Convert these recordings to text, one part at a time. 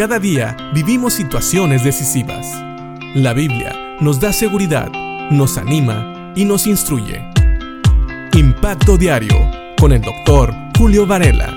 Cada día vivimos situaciones decisivas. La Biblia nos da seguridad, nos anima y nos instruye. Impacto Diario con el doctor Julio Varela.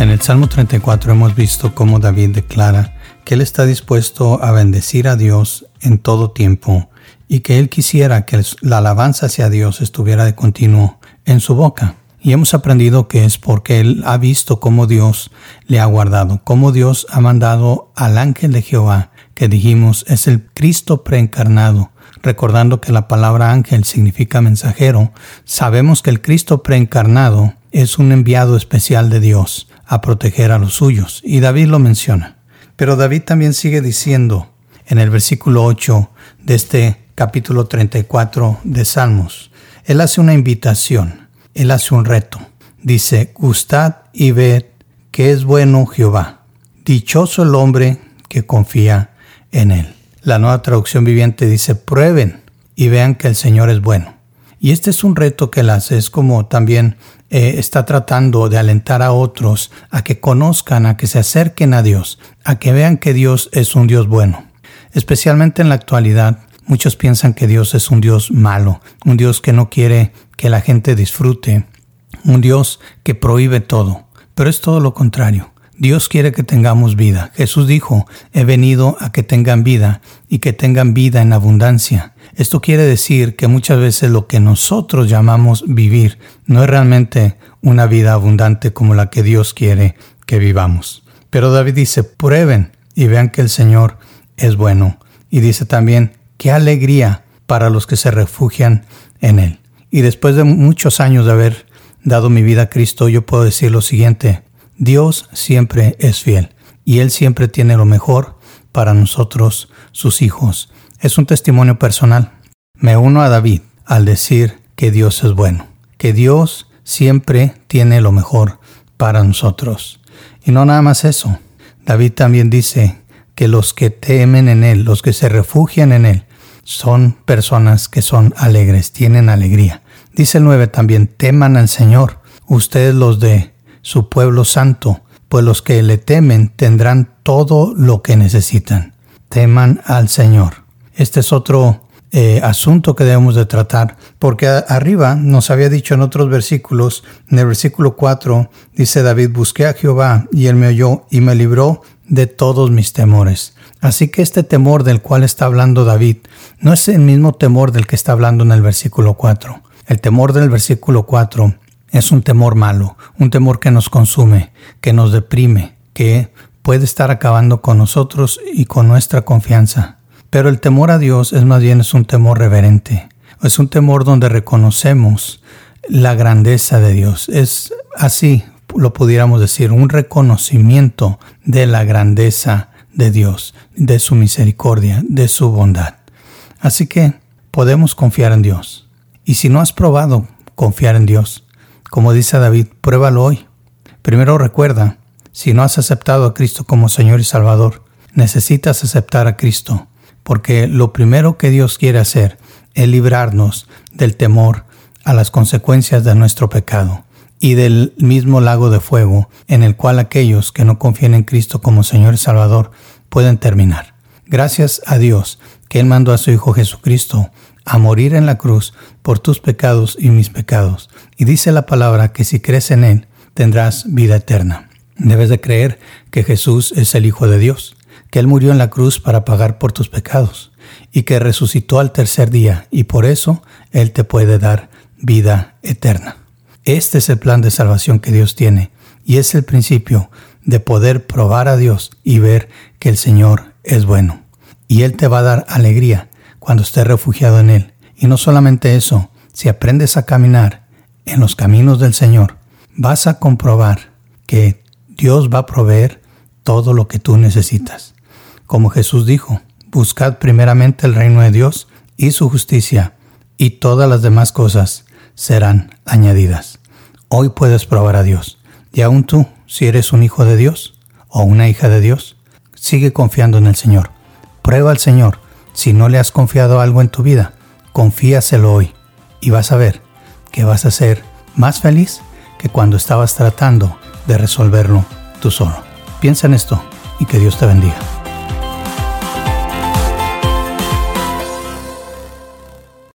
En el Salmo 34 hemos visto cómo David declara que él está dispuesto a bendecir a Dios en todo tiempo y que él quisiera que la alabanza hacia Dios estuviera de continuo en su boca. Y hemos aprendido que es porque él ha visto cómo Dios le ha guardado, cómo Dios ha mandado al ángel de Jehová, que dijimos es el Cristo preencarnado. Recordando que la palabra ángel significa mensajero, sabemos que el Cristo preencarnado es un enviado especial de Dios a proteger a los suyos, y David lo menciona. Pero David también sigue diciendo en el versículo 8 de este capítulo 34 de Salmos. Él hace una invitación, él hace un reto. Dice, gustad y ved que es bueno Jehová. Dichoso el hombre que confía en él. La nueva traducción viviente dice, prueben y vean que el Señor es bueno. Y este es un reto que él hace, es como también eh, está tratando de alentar a otros a que conozcan, a que se acerquen a Dios, a que vean que Dios es un Dios bueno. Especialmente en la actualidad, Muchos piensan que Dios es un Dios malo, un Dios que no quiere que la gente disfrute, un Dios que prohíbe todo. Pero es todo lo contrario. Dios quiere que tengamos vida. Jesús dijo, he venido a que tengan vida y que tengan vida en abundancia. Esto quiere decir que muchas veces lo que nosotros llamamos vivir no es realmente una vida abundante como la que Dios quiere que vivamos. Pero David dice, prueben y vean que el Señor es bueno. Y dice también, Qué alegría para los que se refugian en Él. Y después de muchos años de haber dado mi vida a Cristo, yo puedo decir lo siguiente, Dios siempre es fiel y Él siempre tiene lo mejor para nosotros, sus hijos. Es un testimonio personal. Me uno a David al decir que Dios es bueno, que Dios siempre tiene lo mejor para nosotros. Y no nada más eso. David también dice que los que temen en Él, los que se refugian en Él, son personas que son alegres, tienen alegría. Dice el 9 también, teman al Señor, ustedes los de su pueblo santo, pues los que le temen tendrán todo lo que necesitan. Teman al Señor. Este es otro eh, asunto que debemos de tratar, porque arriba nos había dicho en otros versículos, en el versículo 4 dice David, busqué a Jehová y él me oyó y me libró de todos mis temores. Así que este temor del cual está hablando David no es el mismo temor del que está hablando en el versículo 4. El temor del versículo 4 es un temor malo, un temor que nos consume, que nos deprime, que puede estar acabando con nosotros y con nuestra confianza. Pero el temor a Dios es más bien es un temor reverente, es un temor donde reconocemos la grandeza de Dios. Es así, lo pudiéramos decir, un reconocimiento de la grandeza de Dios, de su misericordia, de su bondad. Así que podemos confiar en Dios. Y si no has probado confiar en Dios, como dice David, pruébalo hoy. Primero recuerda, si no has aceptado a Cristo como Señor y Salvador, necesitas aceptar a Cristo, porque lo primero que Dios quiere hacer es librarnos del temor a las consecuencias de nuestro pecado y del mismo lago de fuego en el cual aquellos que no confían en Cristo como Señor y Salvador pueden terminar. Gracias a Dios que Él mandó a su Hijo Jesucristo a morir en la cruz por tus pecados y mis pecados. Y dice la palabra que si crees en Él tendrás vida eterna. Debes de creer que Jesús es el Hijo de Dios, que Él murió en la cruz para pagar por tus pecados y que resucitó al tercer día y por eso Él te puede dar vida eterna. Este es el plan de salvación que Dios tiene y es el principio de poder probar a Dios y ver que el Señor es bueno. Y Él te va a dar alegría cuando estés refugiado en Él. Y no solamente eso, si aprendes a caminar en los caminos del Señor, vas a comprobar que Dios va a proveer todo lo que tú necesitas. Como Jesús dijo, buscad primeramente el reino de Dios y su justicia, y todas las demás cosas serán añadidas. Hoy puedes probar a Dios. Y aún tú, si eres un hijo de Dios o una hija de Dios, sigue confiando en el Señor. Prueba al Señor. Si no le has confiado algo en tu vida, confíaselo hoy y vas a ver que vas a ser más feliz que cuando estabas tratando de resolverlo tú solo. Piensa en esto y que Dios te bendiga.